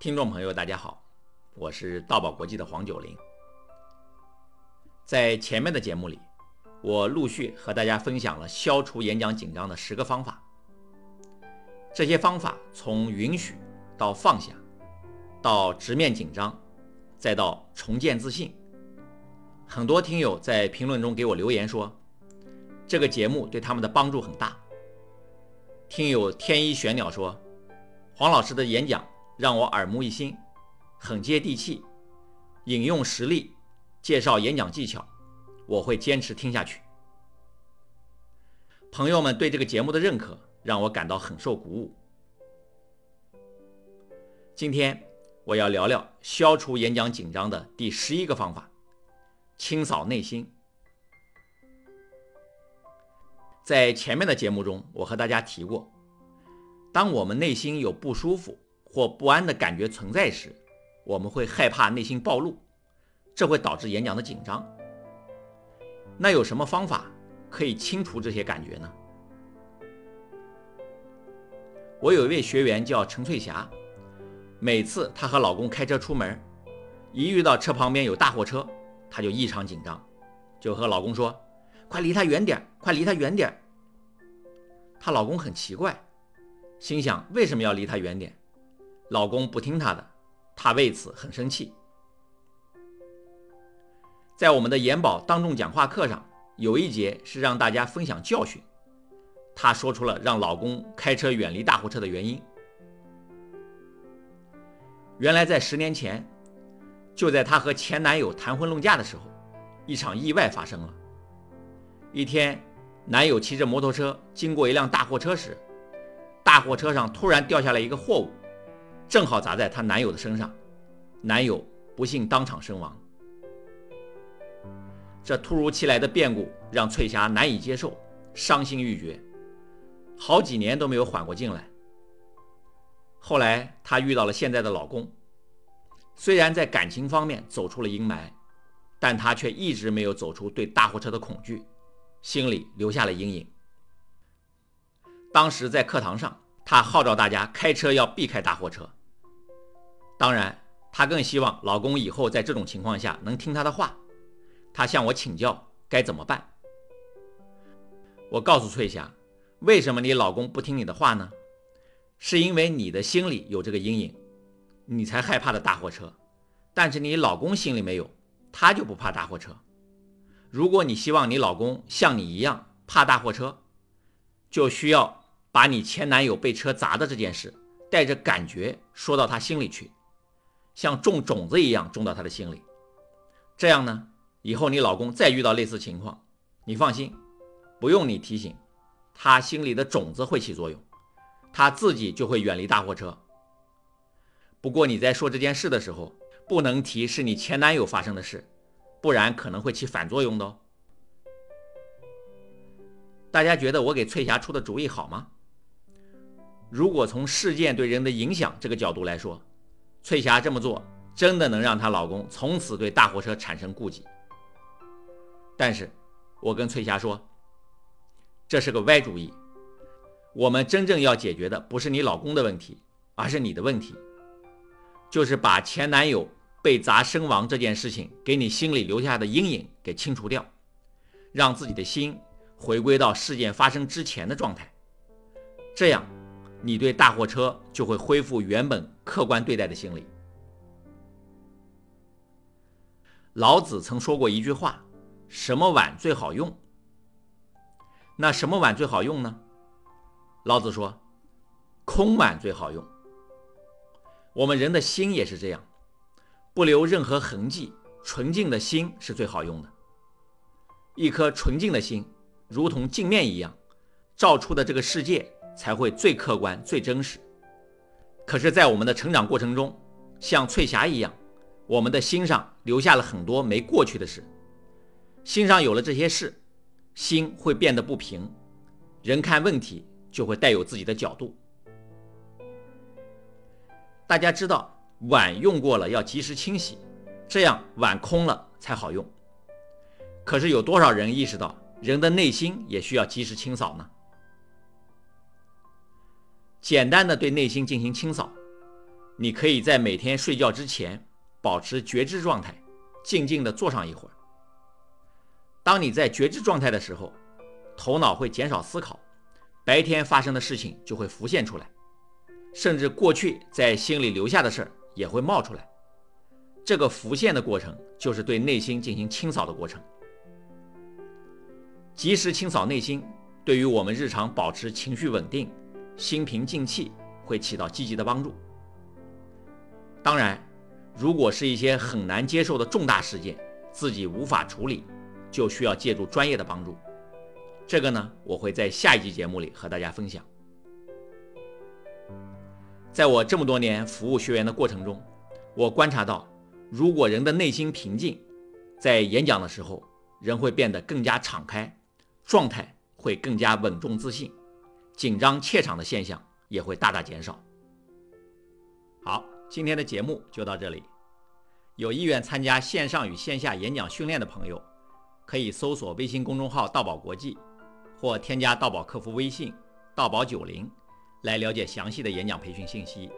听众朋友，大家好，我是道宝国际的黄九龄。在前面的节目里，我陆续和大家分享了消除演讲紧张的十个方法。这些方法从允许到放下，到直面紧张，再到重建自信。很多听友在评论中给我留言说，这个节目对他们的帮助很大。听友天一玄鸟说，黄老师的演讲让我耳目一新，很接地气，引用实例，介绍演讲技巧，我会坚持听下去。朋友们对这个节目的认可，让我感到很受鼓舞。今天我要聊聊消除演讲紧张的第十一个方法：清扫内心。在前面的节目中，我和大家提过，当我们内心有不舒服或不安的感觉存在时，我们会害怕内心暴露，这会导致演讲的紧张。那有什么方法可以清除这些感觉呢？我有一位学员叫陈翠霞，每次她和老公开车出门，一遇到车旁边有大货车，她就异常紧张，就和老公说：“快离他远点，快离他远点。”她老公很奇怪，心想为什么要离他远点？老公不听她的，她为此很生气。在我们的研宝当众讲话课上，有一节是让大家分享教训。她说出了让老公开车远离大货车的原因。原来在十年前，就在她和前男友谈婚论嫁的时候，一场意外发生了。一天，男友骑着摩托车经过一辆大货车时，大货车上突然掉下来一个货物，正好砸在她男友的身上，男友不幸当场身亡。这突如其来的变故让翠霞难以接受，伤心欲绝。好几年都没有缓过劲来。后来她遇到了现在的老公，虽然在感情方面走出了阴霾，但她却一直没有走出对大货车的恐惧，心里留下了阴影。当时在课堂上，她号召大家开车要避开大货车。当然，她更希望老公以后在这种情况下能听她的话。她向我请教该怎么办。我告诉翠霞。为什么你老公不听你的话呢？是因为你的心里有这个阴影，你才害怕的大货车。但是你老公心里没有，他就不怕大货车。如果你希望你老公像你一样怕大货车，就需要把你前男友被车砸的这件事，带着感觉说到他心里去，像种种子一样种到他的心里。这样呢，以后你老公再遇到类似情况，你放心，不用你提醒。他心里的种子会起作用，他自己就会远离大货车。不过你在说这件事的时候，不能提是你前男友发生的事，不然可能会起反作用的哦。大家觉得我给翠霞出的主意好吗？如果从事件对人的影响这个角度来说，翠霞这么做真的能让她老公从此对大货车产生顾忌。但是，我跟翠霞说。这是个歪主意。我们真正要解决的不是你老公的问题，而是你的问题，就是把前男友被砸身亡这件事情给你心里留下的阴影给清除掉，让自己的心回归到事件发生之前的状态。这样，你对大货车就会恢复原本客观对待的心理。老子曾说过一句话：“什么碗最好用？”那什么碗最好用呢？老子说，空碗最好用。我们人的心也是这样，不留任何痕迹，纯净的心是最好用的。一颗纯净的心，如同镜面一样，照出的这个世界才会最客观、最真实。可是，在我们的成长过程中，像翠霞一样，我们的心上留下了很多没过去的事，心上有了这些事。心会变得不平，人看问题就会带有自己的角度。大家知道，碗用过了要及时清洗，这样碗空了才好用。可是有多少人意识到，人的内心也需要及时清扫呢？简单的对内心进行清扫，你可以在每天睡觉之前保持觉知状态，静静的坐上一会儿。当你在觉知状态的时候，头脑会减少思考，白天发生的事情就会浮现出来，甚至过去在心里留下的事儿也会冒出来。这个浮现的过程就是对内心进行清扫的过程。及时清扫内心，对于我们日常保持情绪稳定、心平静气，会起到积极的帮助。当然，如果是一些很难接受的重大事件，自己无法处理，就需要借助专业的帮助。这个呢，我会在下一集节目里和大家分享。在我这么多年服务学员的过程中，我观察到，如果人的内心平静，在演讲的时候，人会变得更加敞开。状态会更加稳重自信，紧张怯场的现象也会大大减少。好，今天的节目就到这里。有意愿参加线上与线下演讲训练的朋友，可以搜索微信公众号“道宝国际”，或添加道宝客服微信“道宝九零”来了解详细的演讲培训信息。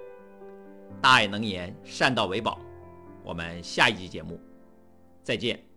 大爱能言，善道为宝。我们下一集节目再见。